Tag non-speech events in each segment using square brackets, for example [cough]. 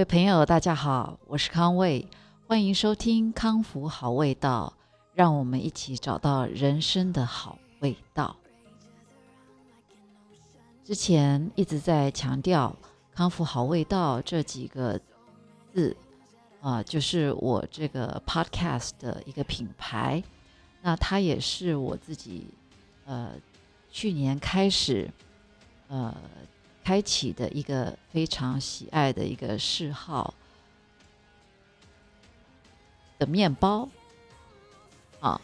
各位朋友，大家好，我是康卫，欢迎收听康福好味道，让我们一起找到人生的好味道。之前一直在强调“康复好味道”这几个字，啊，就是我这个 podcast 的一个品牌。那它也是我自己，呃，去年开始，呃。开启的一个非常喜爱的一个嗜好的面包啊，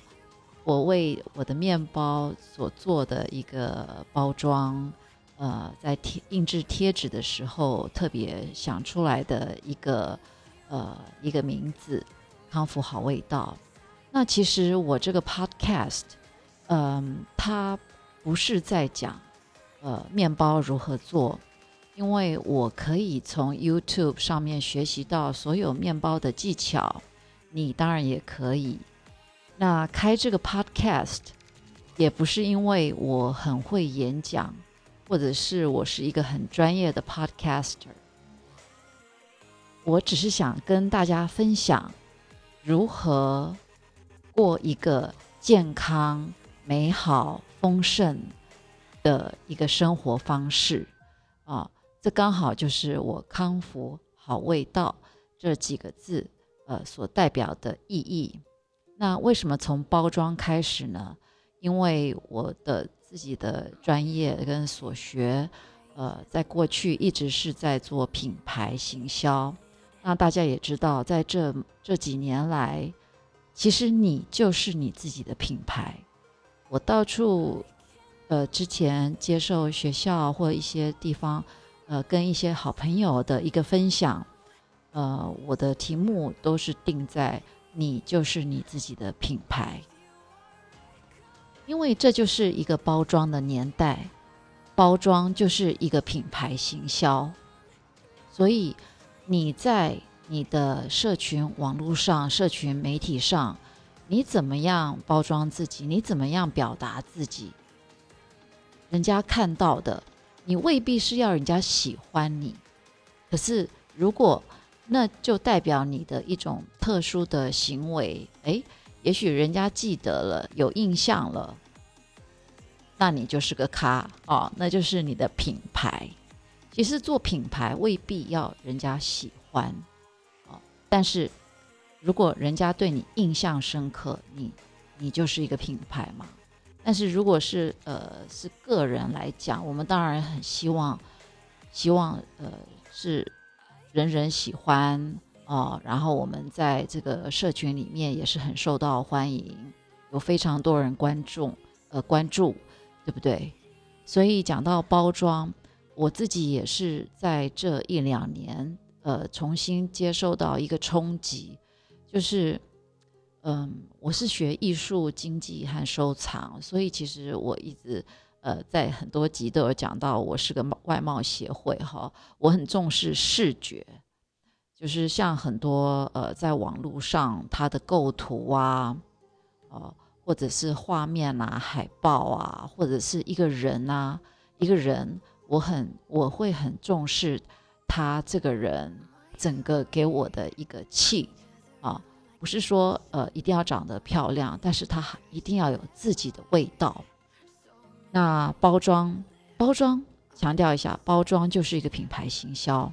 我为我的面包所做的一个包装，呃，在贴印制贴纸的时候特别想出来的一个呃一个名字“康复好味道”。那其实我这个 podcast，嗯，它不是在讲。呃，面包如何做？因为我可以从 YouTube 上面学习到所有面包的技巧，你当然也可以。那开这个 Podcast 也不是因为我很会演讲，或者是我是一个很专业的 Podcaster，我只是想跟大家分享如何过一个健康、美好、丰盛。的一个生活方式啊，这刚好就是我“康复好味道”这几个字呃所代表的意义。那为什么从包装开始呢？因为我的自己的专业跟所学，呃，在过去一直是在做品牌行销。那大家也知道，在这这几年来，其实你就是你自己的品牌。我到处。呃，之前接受学校或一些地方，呃，跟一些好朋友的一个分享，呃，我的题目都是定在“你就是你自己的品牌”，因为这就是一个包装的年代，包装就是一个品牌行销，所以你在你的社群网络上、社群媒体上，你怎么样包装自己？你怎么样表达自己？人家看到的，你未必是要人家喜欢你，可是如果那就代表你的一种特殊的行为，诶，也许人家记得了，有印象了，那你就是个咖哦，那就是你的品牌。其实做品牌未必要人家喜欢哦，但是如果人家对你印象深刻，你你就是一个品牌嘛。但是如果是呃是个人来讲，我们当然很希望，希望呃是人人喜欢啊，然后我们在这个社群里面也是很受到欢迎，有非常多人关注呃关注，对不对？所以讲到包装，我自己也是在这一两年呃重新接受到一个冲击，就是。嗯，我是学艺术经济和收藏，所以其实我一直呃在很多集都有讲到，我是个外贸协会哈，我很重视视觉，就是像很多呃在网络上它的构图啊，哦或者是画面啊、海报啊，或者是一个人啊，一个人，我很我会很重视他这个人整个给我的一个气啊。不是说呃一定要长得漂亮，但是它一定要有自己的味道。那包装，包装强调一下，包装就是一个品牌行销。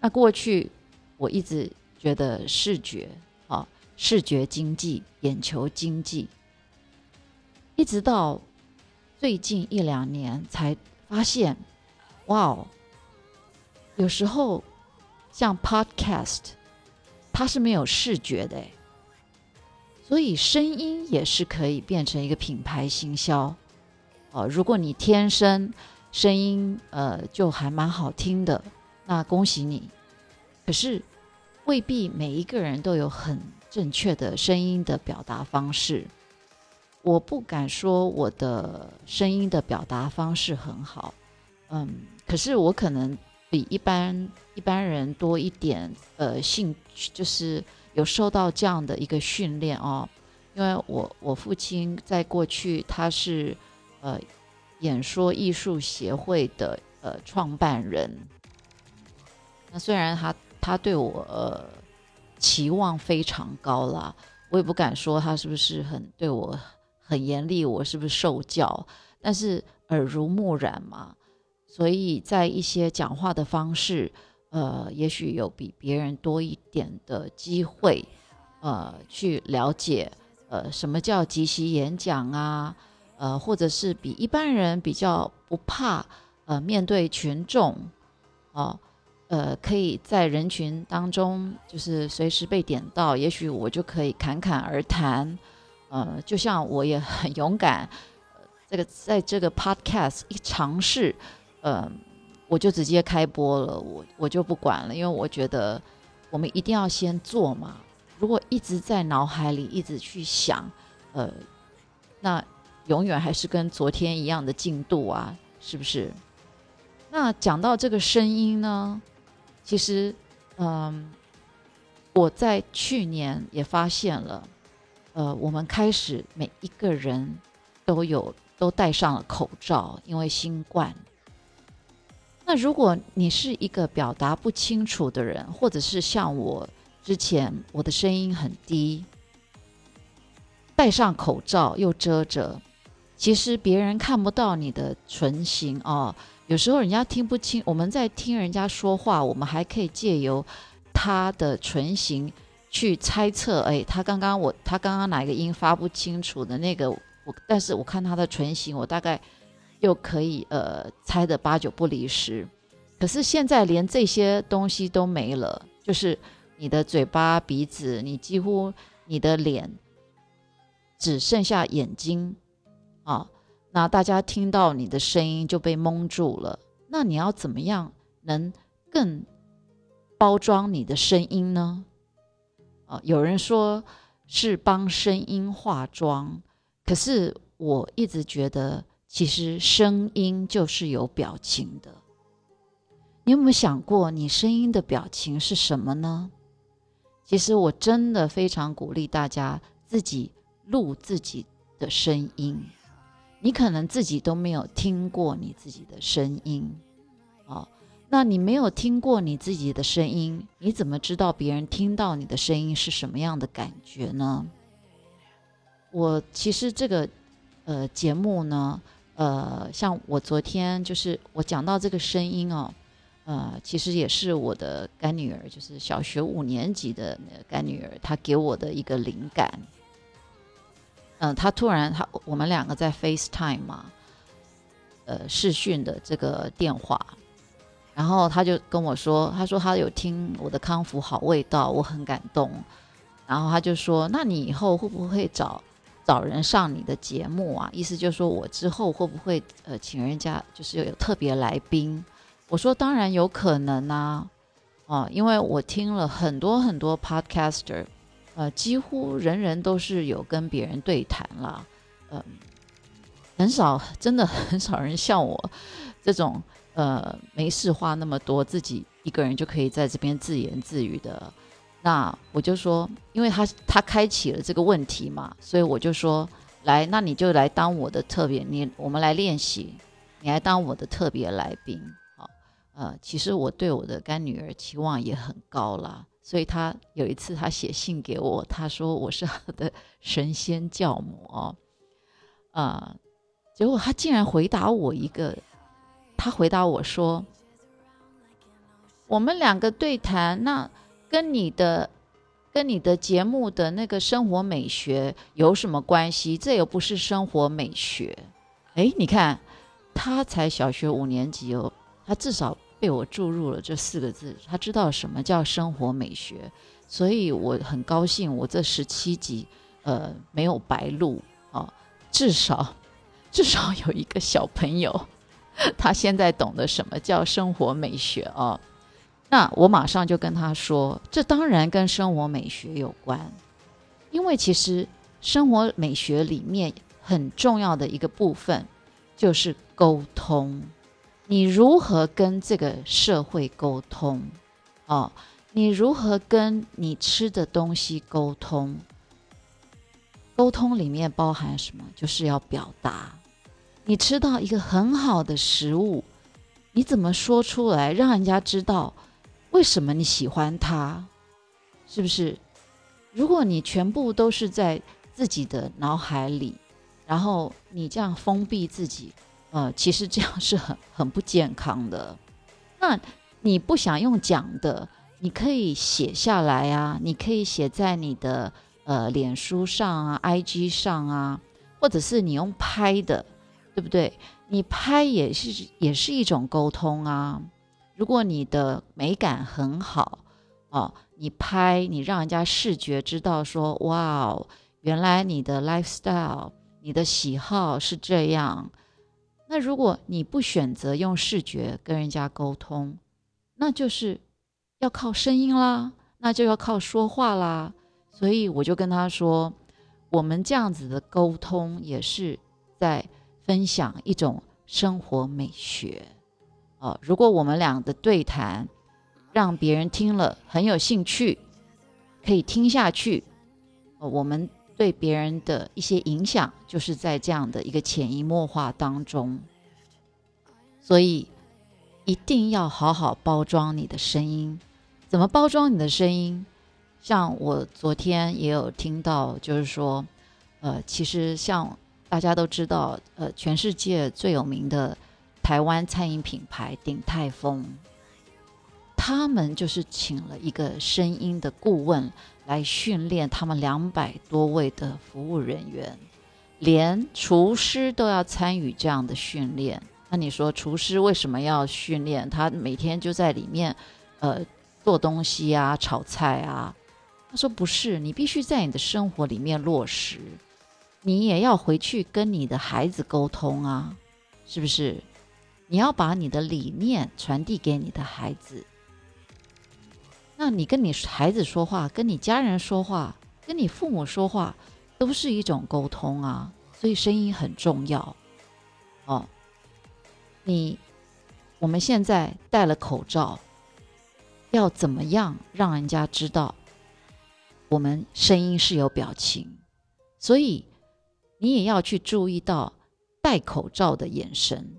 那过去我一直觉得视觉啊，视觉经济、眼球经济，一直到最近一两年才发现，哇哦，有时候像 Podcast。它是没有视觉的，所以声音也是可以变成一个品牌行销哦。如果你天生声音呃就还蛮好听的，那恭喜你。可是未必每一个人都有很正确的声音的表达方式。我不敢说我的声音的表达方式很好，嗯，可是我可能。比一般一般人多一点，呃，兴趣就是有受到这样的一个训练哦。因为我我父亲在过去他是呃演说艺术协会的呃创办人，那虽然他他对我呃期望非常高啦。我也不敢说他是不是很对我很严厉，我是不是受教？但是耳濡目染嘛，所以在一些讲话的方式，呃，也许有比别人多一点的机会，呃，去了解，呃，什么叫即席演讲啊？呃，或者是比一般人比较不怕，呃，面对群众，哦，呃，可以在人群当中，就是随时被点到，也许我就可以侃侃而谈，呃，就像我也很 [laughs] 勇敢，这个在这个 podcast 一尝试，呃，我就直接开播了，我我就不管了，因为我觉得我们一定要先做嘛，如果一直在脑海里一直去想，呃，那。永远还是跟昨天一样的进度啊，是不是？那讲到这个声音呢，其实，嗯，我在去年也发现了，呃，我们开始每一个人都有都戴上了口罩，因为新冠。那如果你是一个表达不清楚的人，或者是像我之前我的声音很低，戴上口罩又遮着。其实别人看不到你的唇形哦，有时候人家听不清。我们在听人家说话，我们还可以借由他的唇形去猜测。哎，他刚刚我他刚刚哪个音发不清楚的那个，我但是我看他的唇形，我大概又可以呃猜的八九不离十。可是现在连这些东西都没了，就是你的嘴巴、鼻子，你几乎你的脸只剩下眼睛。啊，那大家听到你的声音就被蒙住了。那你要怎么样能更包装你的声音呢？啊，有人说是帮声音化妆，可是我一直觉得，其实声音就是有表情的。你有没有想过，你声音的表情是什么呢？其实我真的非常鼓励大家自己录自己的声音。你可能自己都没有听过你自己的声音，哦，那你没有听过你自己的声音，你怎么知道别人听到你的声音是什么样的感觉呢？我其实这个呃节目呢，呃，像我昨天就是我讲到这个声音哦，呃，其实也是我的干女儿，就是小学五年级的干女儿，她给我的一个灵感。嗯，她突然，她我们两个在 FaceTime 嘛，呃，视讯的这个电话，然后她就跟我说，她说她有听我的康复好味道，我很感动，然后她就说，那你以后会不会找找人上你的节目啊？意思就是说我之后会不会呃请人家就是有特别来宾？我说当然有可能啊，哦，因为我听了很多很多 Podcaster。呃，几乎人人都是有跟别人对谈了，嗯，很少，真的很少人像我这种呃没事话那么多，自己一个人就可以在这边自言自语的。那我就说，因为他他开启了这个问题嘛，所以我就说，来，那你就来当我的特别，你我们来练习，你来当我的特别来宾，好，呃，其实我对我的干女儿期望也很高啦。所以他有一次，他写信给我，他说我是他的神仙教母哦，啊，结果他竟然回答我一个，他回答我说，我们两个对谈，那跟你的跟你的节目的那个生活美学有什么关系？这又不是生活美学。哎，你看，他才小学五年级哦，他至少。被我注入了这四个字，他知道什么叫生活美学，所以我很高兴，我这十七集呃没有白录啊，至少 [laughs] 至少有一个小朋友，他现在懂得什么叫生活美学啊。那我马上就跟他说，这当然跟生活美学有关，因为其实生活美学里面很重要的一个部分就是沟通。你如何跟这个社会沟通？哦，你如何跟你吃的东西沟通？沟通里面包含什么？就是要表达。你吃到一个很好的食物，你怎么说出来，让人家知道为什么你喜欢他？是不是？如果你全部都是在自己的脑海里，然后你这样封闭自己，呃，其实这样是很 [laughs] 很不健康的。那你不想用讲的，你可以写下来啊，你可以写在你的呃脸书上啊、IG 上啊，或者是你用拍的，对不对？你拍也是也是一种沟通啊。如果你的美感很好哦，你拍你让人家视觉知道说，哇哦，原来你的 lifestyle，你的喜好是这样。那如果你不选择用视觉跟人家沟通，那就是要靠声音啦，那就要靠说话啦。所以我就跟他说，我们这样子的沟通也是在分享一种生活美学。哦，如果我们俩的对谈让别人听了很有兴趣，可以听下去，我们对别人的一些影响，就是在这样的一个潜移默化当中。所以一定要好好包装你的声音。怎么包装你的声音？像我昨天也有听到，就是说，呃，其实像大家都知道，呃，全世界最有名的。台湾餐饮品牌鼎泰丰，他们就是请了一个声音的顾问来训练他们两百多位的服务人员，连厨师都要参与这样的训练。那你说厨师为什么要训练？他每天就在里面，呃，做东西啊，炒菜啊。他说不是，你必须在你的生活里面落实，你也要回去跟你的孩子沟通啊，是不是？你要把你的理念传递给你的孩子，那你跟你孩子说话，跟你家人说话，跟你父母说话，都是一种沟通啊。所以声音很重要哦。你我们现在戴了口罩，要怎么样让人家知道我们声音是有表情？所以你也要去注意到戴口罩的眼神。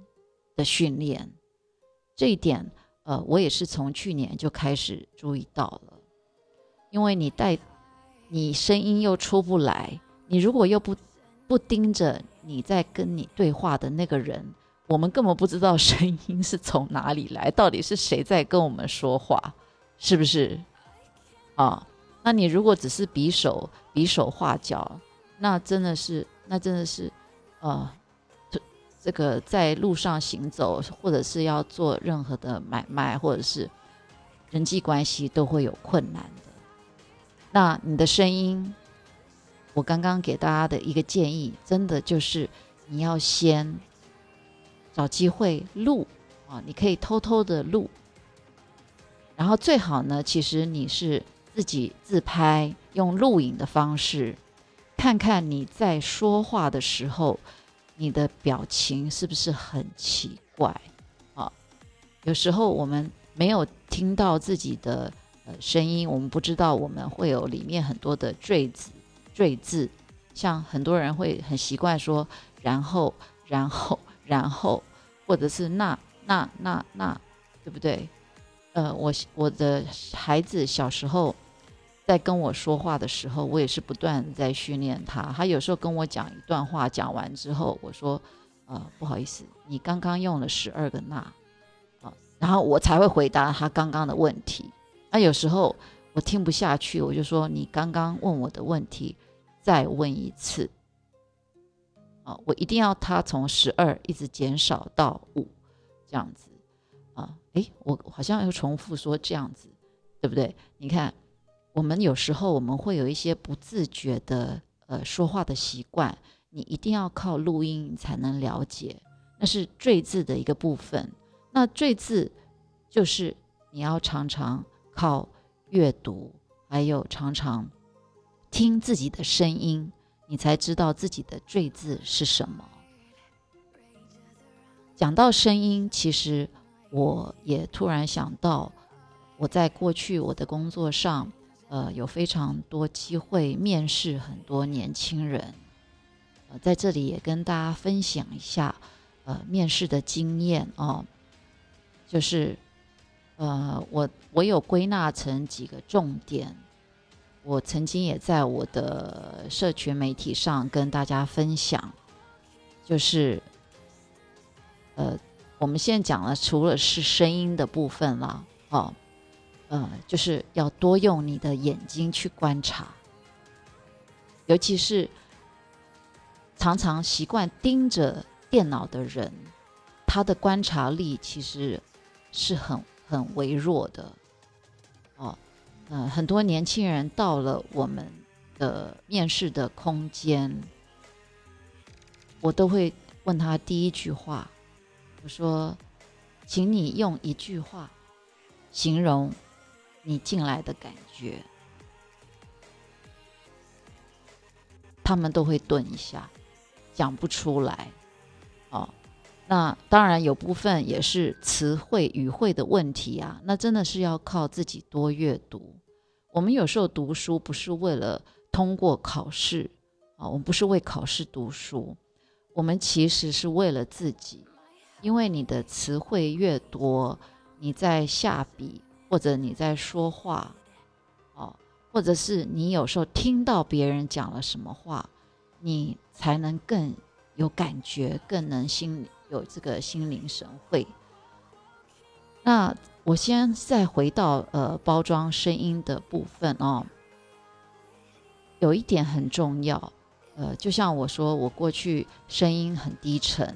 的训练，这一点，呃，我也是从去年就开始注意到了。因为你带，你声音又出不来，你如果又不不盯着你在跟你对话的那个人，我们根本不知道声音是从哪里来，到底是谁在跟我们说话，是不是？啊，那你如果只是比手比手画脚，那真的是，那真的是，呃。这个在路上行走，或者是要做任何的买卖，或者是人际关系，都会有困难的。那你的声音，我刚刚给大家的一个建议，真的就是你要先找机会录啊，你可以偷偷的录，然后最好呢，其实你是自己自拍，用录影的方式，看看你在说话的时候。你的表情是不是很奇怪？啊，有时候我们没有听到自己的呃声音，我们不知道我们会有里面很多的赘字、赘字。像很多人会很习惯说“然后”“然后”“然后”，或者是“那那那那”，对不对？呃，我我的孩子小时候。在跟我说话的时候，我也是不断在训练他。他有时候跟我讲一段话，讲完之后，我说：“呃，不好意思，你刚刚用了十二个那，啊，然后我才会回答他刚刚的问题。那有时候我听不下去，我就说：你刚刚问我的问题，再问一次。啊，我一定要他从十二一直减少到五，这样子。啊，诶，我好像又重复说这样子，对不对？你看。我们有时候我们会有一些不自觉的呃说话的习惯，你一定要靠录音才能了解，那是赘字的一个部分。那赘字就是你要常常靠阅读，还有常常听自己的声音，你才知道自己的赘字是什么。讲到声音，其实我也突然想到，我在过去我的工作上。呃，有非常多机会面试很多年轻人，呃，在这里也跟大家分享一下，呃，面试的经验哦，就是，呃，我我有归纳成几个重点，我曾经也在我的社群媒体上跟大家分享，就是呃，我们现在讲了，除了是声音的部分啦，哦，呃，就是要多用你的眼睛去观察，尤其是常常习惯盯着电脑的人，他的观察力其实是很很微弱的。哦，嗯，很多年轻人到了我们的面试的空间，我都会问他第一句话，我说：“请你用一句话形容。”你进来的感觉，他们都会顿一下，讲不出来。哦，那当然有部分也是词汇语汇的问题啊。那真的是要靠自己多阅读。我们有时候读书不是为了通过考试啊，我们不是为考试读书，我们其实是为了自己。因为你的词汇越多，你在下笔。或者你在说话，哦，或者是你有时候听到别人讲了什么话，你才能更有感觉，更能心有这个心领神会。那我先再回到呃包装声音的部分哦，有一点很重要，呃，就像我说，我过去声音很低沉，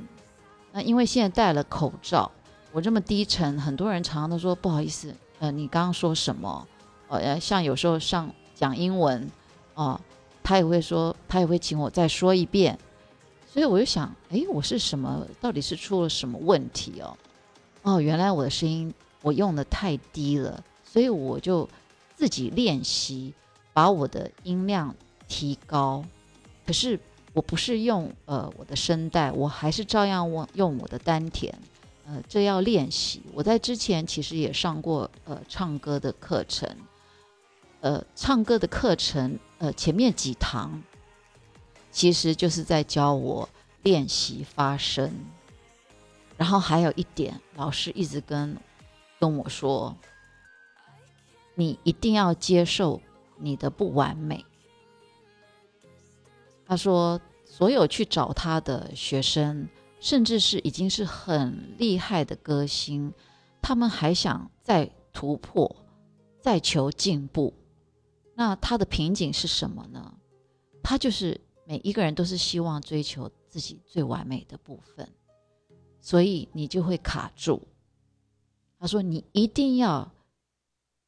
那因为现在戴了口罩，我这么低沉，很多人常常都说不好意思。呃，你刚刚说什么？呃，像有时候上讲英文，哦，他也会说，他也会请我再说一遍。所以我就想，哎，我是什么？到底是出了什么问题哦？哦，原来我的声音我用的太低了，所以我就自己练习把我的音量提高。可是我不是用呃我的声带，我还是照样用用我的丹田。呃，这要练习。我在之前其实也上过呃唱歌的课程，呃，唱歌的课程，呃，前面几堂其实就是在教我练习发声。然后还有一点，老师一直跟跟我说，你一定要接受你的不完美。他说，所有去找他的学生。甚至是已经是很厉害的歌星，他们还想再突破、再求进步。那他的瓶颈是什么呢？他就是每一个人都是希望追求自己最完美的部分，所以你就会卡住。他说：“你一定要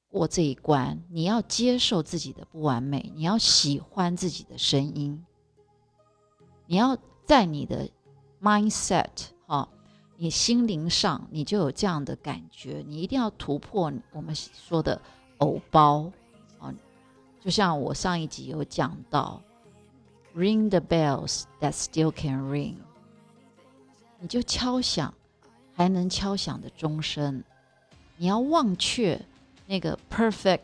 过这一关，你要接受自己的不完美，你要喜欢自己的声音，你要在你的。” Mindset 哈，你心灵上你就有这样的感觉，你一定要突破我们说的偶包啊，就像我上一集有讲到，ring the bells that still can ring，你就敲响还能敲响的钟声，你要忘却那个 perfect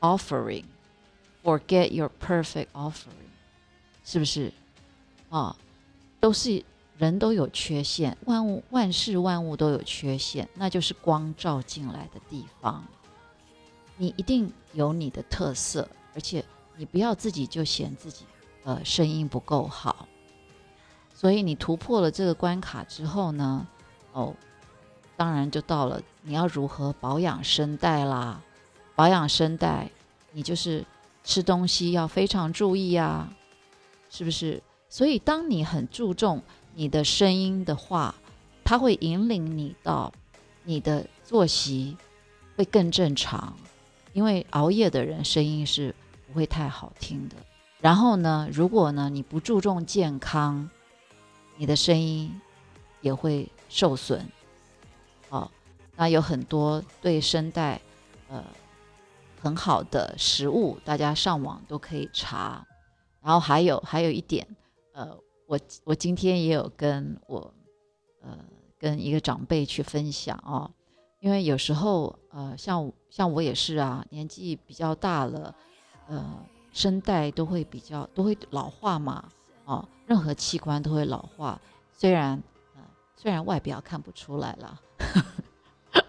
offering，forget your perfect offering，是不是啊？都是。人都有缺陷，万物万事万物都有缺陷，那就是光照进来的地方。你一定有你的特色，而且你不要自己就嫌自己呃声音不够好。所以你突破了这个关卡之后呢，哦，当然就到了你要如何保养声带啦。保养声带，你就是吃东西要非常注意啊，是不是？所以当你很注重。你的声音的话，它会引领你到你的作息会更正常，因为熬夜的人声音是不会太好听的。然后呢，如果呢你不注重健康，你的声音也会受损。哦，那有很多对声带呃很好的食物，大家上网都可以查。然后还有还有一点呃。我我今天也有跟我呃跟一个长辈去分享哦，因为有时候呃像像我也是啊，年纪比较大了，呃声带都会比较都会老化嘛，哦任何器官都会老化，虽然虽然外表看不出来了，[laughs]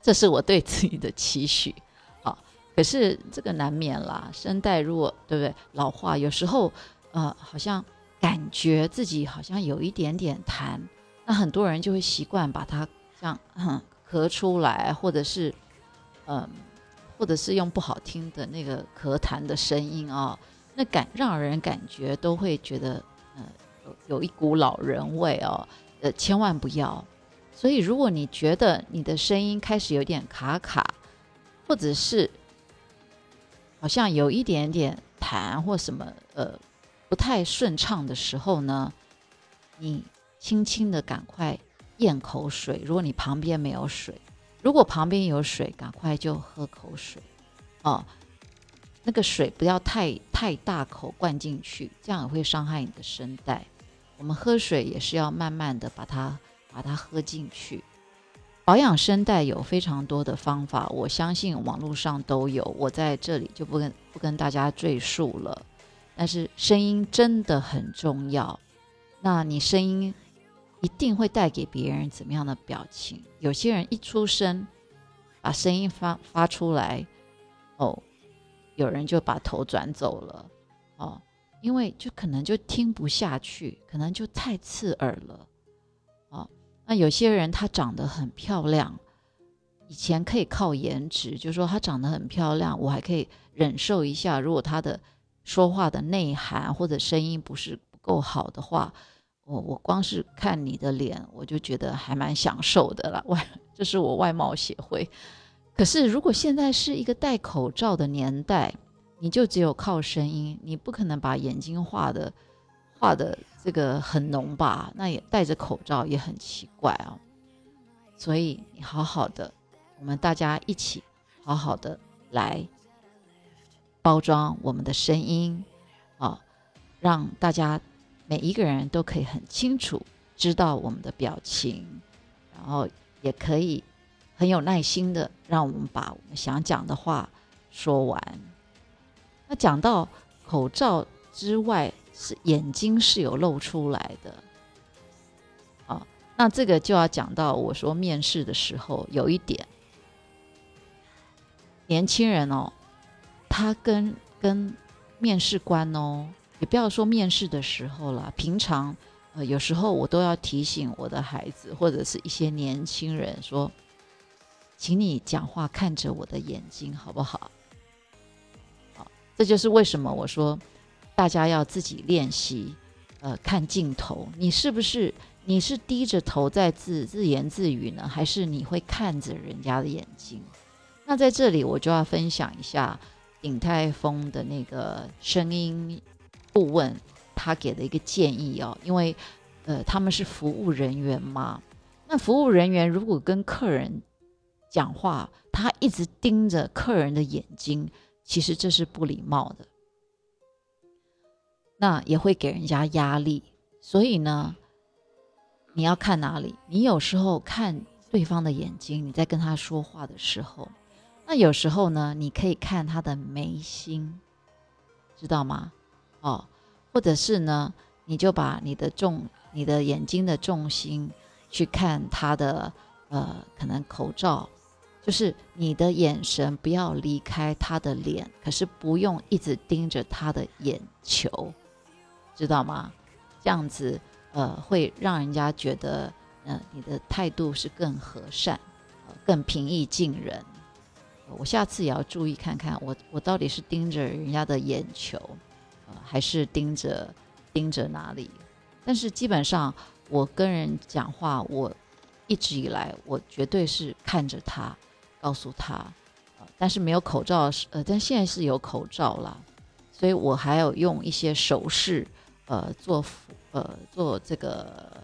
这是我对自己的期许。好，可是这个难免啦，声带如果对不对老化，有时候呃好像感觉自己好像有一点点痰，那很多人就会习惯把它这样咳出来，或者是嗯，或者是用不好听的那个咳痰的声音啊，那感让人感觉都会觉得呃有有一股老人味哦，呃千万不要。所以，如果你觉得你的声音开始有点卡卡，或者是好像有一点点痰或什么呃太顺畅的时候呢，你轻轻的赶快咽口水。如果你旁边没有水，如果旁边有水，赶快就喝口水哦。那个水不要太太大口灌进去，这样也会伤害你的声带。我们喝水也是要慢慢的把它。把它喝进去，保养声带有非常多的方法，我相信网络上都有，我在这里就不跟不跟大家赘述了。但是声音真的很重要，那你声音一定会带给别人怎么样的表情？有些人一出声把声音发发出来，哦，有人就把头转走了，哦，因为就可能就听不下去，可能就太刺耳了。哦那有些人她长得很漂亮，以前可以靠颜值，就说她长得很漂亮，我还可以忍受一下。如果她的说话的内涵或者声音不是不够好的话，我我光是看你的脸，我就觉得还蛮享受的了。外，[laughs] 这是我外貌协会。可是如果现在是一个戴口罩的年代，你就只有靠声音，你不可能把眼睛画的画的。这个很浓吧？那也戴着口罩也很奇怪哦。所以你好好的，我们大家一起好好的来包装我们的声音啊，让大家每一个人都可以很清楚知道我们的表情，然后也可以很有耐心的让我们把我们想讲的话说完。那讲到口罩之外。是眼睛是有露出来的，啊，那这个就要讲到我说面试的时候有一点，年轻人哦，他跟跟面试官哦，也不要说面试的时候了，平常呃有时候我都要提醒我的孩子或者是一些年轻人说，请你讲话看着我的眼睛好不好？好，这就是为什么我说。大家要自己练习，呃，看镜头，你是不是你是低着头在自自言自语呢，还是你会看着人家的眼睛？那在这里我就要分享一下鼎泰丰的那个声音顾问他给的一个建议哦，因为呃他们是服务人员嘛，那服务人员如果跟客人讲话，他一直盯着客人的眼睛，其实这是不礼貌的。那也会给人家压力，所以呢，你要看哪里？你有时候看对方的眼睛，你在跟他说话的时候，那有时候呢，你可以看他的眉心，知道吗？哦，或者是呢，你就把你的重、你的眼睛的重心去看他的呃，可能口罩，就是你的眼神不要离开他的脸，可是不用一直盯着他的眼球。知道吗？这样子，呃，会让人家觉得，呃，你的态度是更和善，呃，更平易近人。我下次也要注意看看，我我到底是盯着人家的眼球，呃，还是盯着盯着哪里？但是基本上，我跟人讲话，我一直以来，我绝对是看着他，告诉他，呃，但是没有口罩是，呃，但现在是有口罩了，所以我还有用一些手势。呃，做辅呃做这个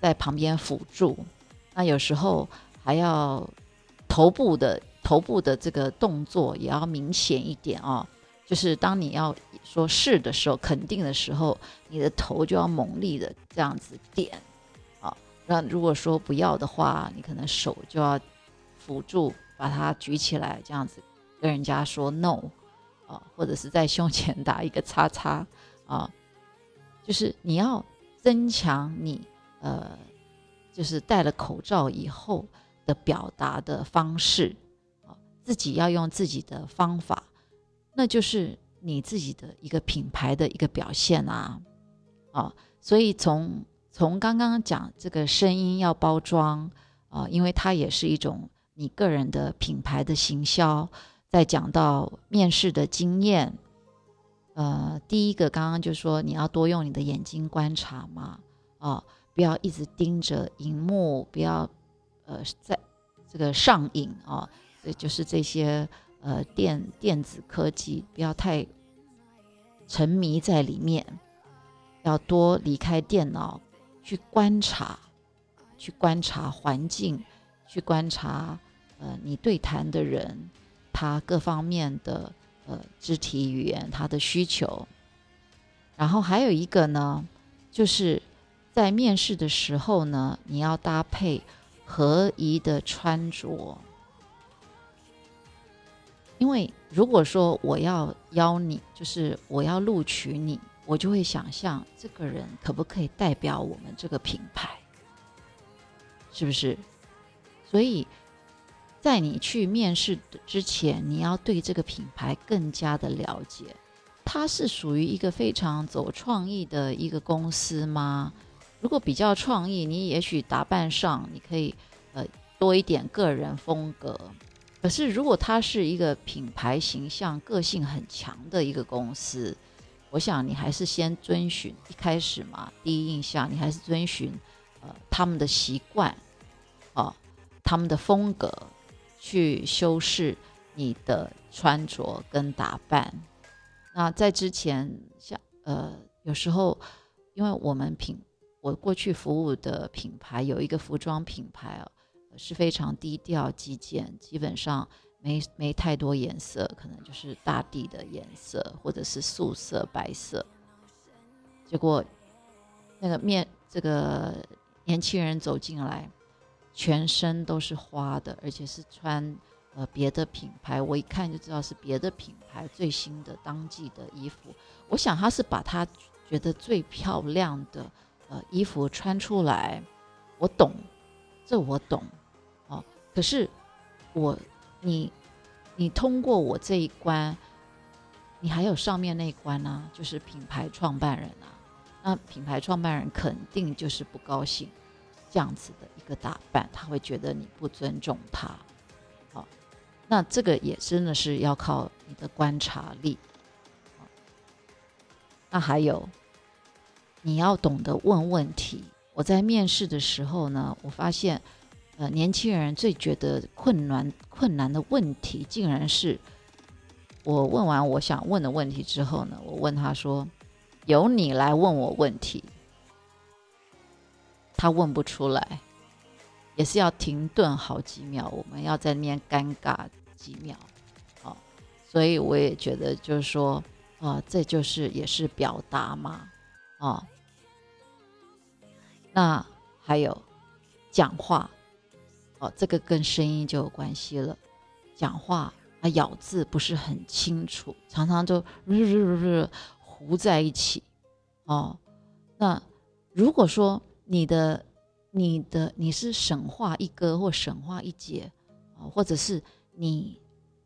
在旁边辅助，那有时候还要头部的头部的这个动作也要明显一点哦。就是当你要说是的时候，肯定的时候，你的头就要猛力的这样子点啊。那如果说不要的话，你可能手就要辅助把它举起来，这样子跟人家说 no 啊，或者是在胸前打一个叉叉啊。就是你要增强你，呃，就是戴了口罩以后的表达的方式，自己要用自己的方法，那就是你自己的一个品牌的一个表现啊，啊，所以从从刚刚讲这个声音要包装啊，因为它也是一种你个人的品牌的行销，再讲到面试的经验，呃，第一个刚刚就说你要多用你的眼睛观察嘛，啊，不要一直盯着荧幕，不要。呃，在这个上瘾啊，就是这些呃电电子科技，不要太沉迷在里面，要多离开电脑去观察，去观察环境，去观察呃你对谈的人他各方面的呃肢体语言，他的需求。然后还有一个呢，就是在面试的时候呢，你要搭配。合宜的穿着，因为如果说我要邀你，就是我要录取你，我就会想象这个人可不可以代表我们这个品牌，是不是？所以在你去面试之前，你要对这个品牌更加的了解。它是属于一个非常走创意的一个公司吗？如果比较创意，你也许打扮上你可以，呃，多一点个人风格。可是如果它是一个品牌形象、个性很强的一个公司，我想你还是先遵循一开始嘛，第一印象你还是遵循呃他们的习惯，啊，他们的风格去修饰你的穿着跟打扮。那在之前，像呃有时候因为我们品。我过去服务的品牌有一个服装品牌哦，是非常低调极简，基本上没没太多颜色，可能就是大地的颜色或者是素色白色。结果那个面这个年轻人走进来，全身都是花的，而且是穿呃别的品牌，我一看就知道是别的品牌最新的当季的衣服。我想他是把他觉得最漂亮的。呃，衣服穿出来，我懂，这我懂，可是我，你，你通过我这一关，你还有上面那一关呢，就是品牌创办人啊。那品牌创办人肯定就是不高兴这样子的一个打扮，他会觉得你不尊重他。好，那这个也真的是要靠你的观察力。那还有。你要懂得问问题。我在面试的时候呢，我发现，呃，年轻人最觉得困难困难的问题，竟然是我问完我想问的问题之后呢，我问他说：“由你来问我问题。”他问不出来，也是要停顿好几秒，我们要在那边尴尬几秒，哦，所以我也觉得就是说，啊，这就是也是表达嘛，啊。那还有讲话这个跟声音就有关系了。讲话啊，咬字不是很清楚，常常就日日日日糊在一起哦。那如果说你的、你的你是省话一哥或省话一姐啊，或者是你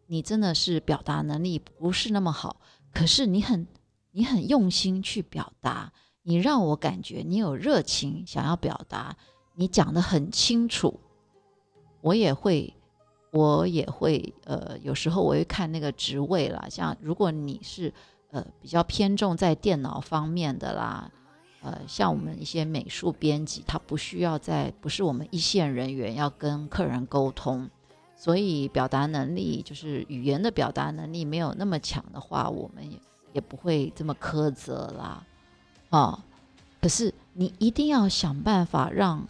你真的是表达能力不是那么好，可是你很你很用心去表达。你让我感觉你有热情，想要表达，你讲的很清楚，我也会，我也会，呃，有时候我会看那个职位啦，像如果你是呃比较偏重在电脑方面的啦，呃，像我们一些美术编辑，他不需要在，不是我们一线人员要跟客人沟通，所以表达能力就是语言的表达能力没有那么强的话，我们也也不会这么苛责啦。啊，可是你一定要想办法让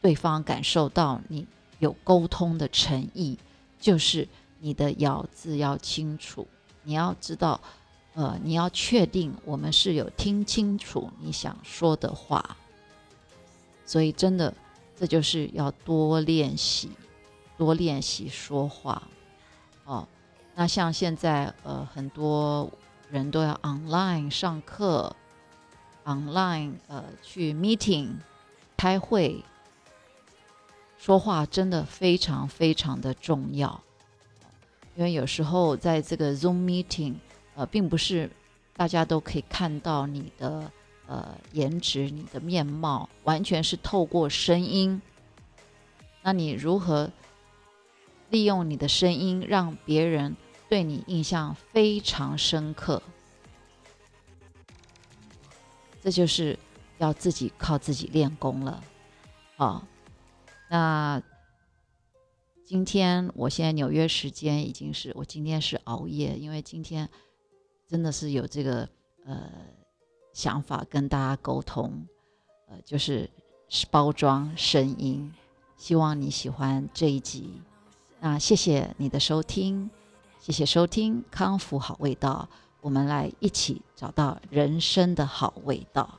对方感受到你有沟通的诚意，就是你的咬字要清楚，你要知道，呃，你要确定我们是有听清楚你想说的话。所以真的，这就是要多练习，多练习说话。哦，那像现在呃，很多人都要 online 上课。online 呃去 meeting 开会说话真的非常非常的重要，因为有时候在这个 Zoom meeting，呃，并不是大家都可以看到你的呃颜值、你的面貌，完全是透过声音。那你如何利用你的声音，让别人对你印象非常深刻？这就是要自己靠自己练功了，好。那今天我现在纽约时间已经是我今天是熬夜，因为今天真的是有这个呃想法跟大家沟通，呃，就是包装声音，希望你喜欢这一集。那谢谢你的收听，谢谢收听康复好味道，我们来一起找到人生的好味道。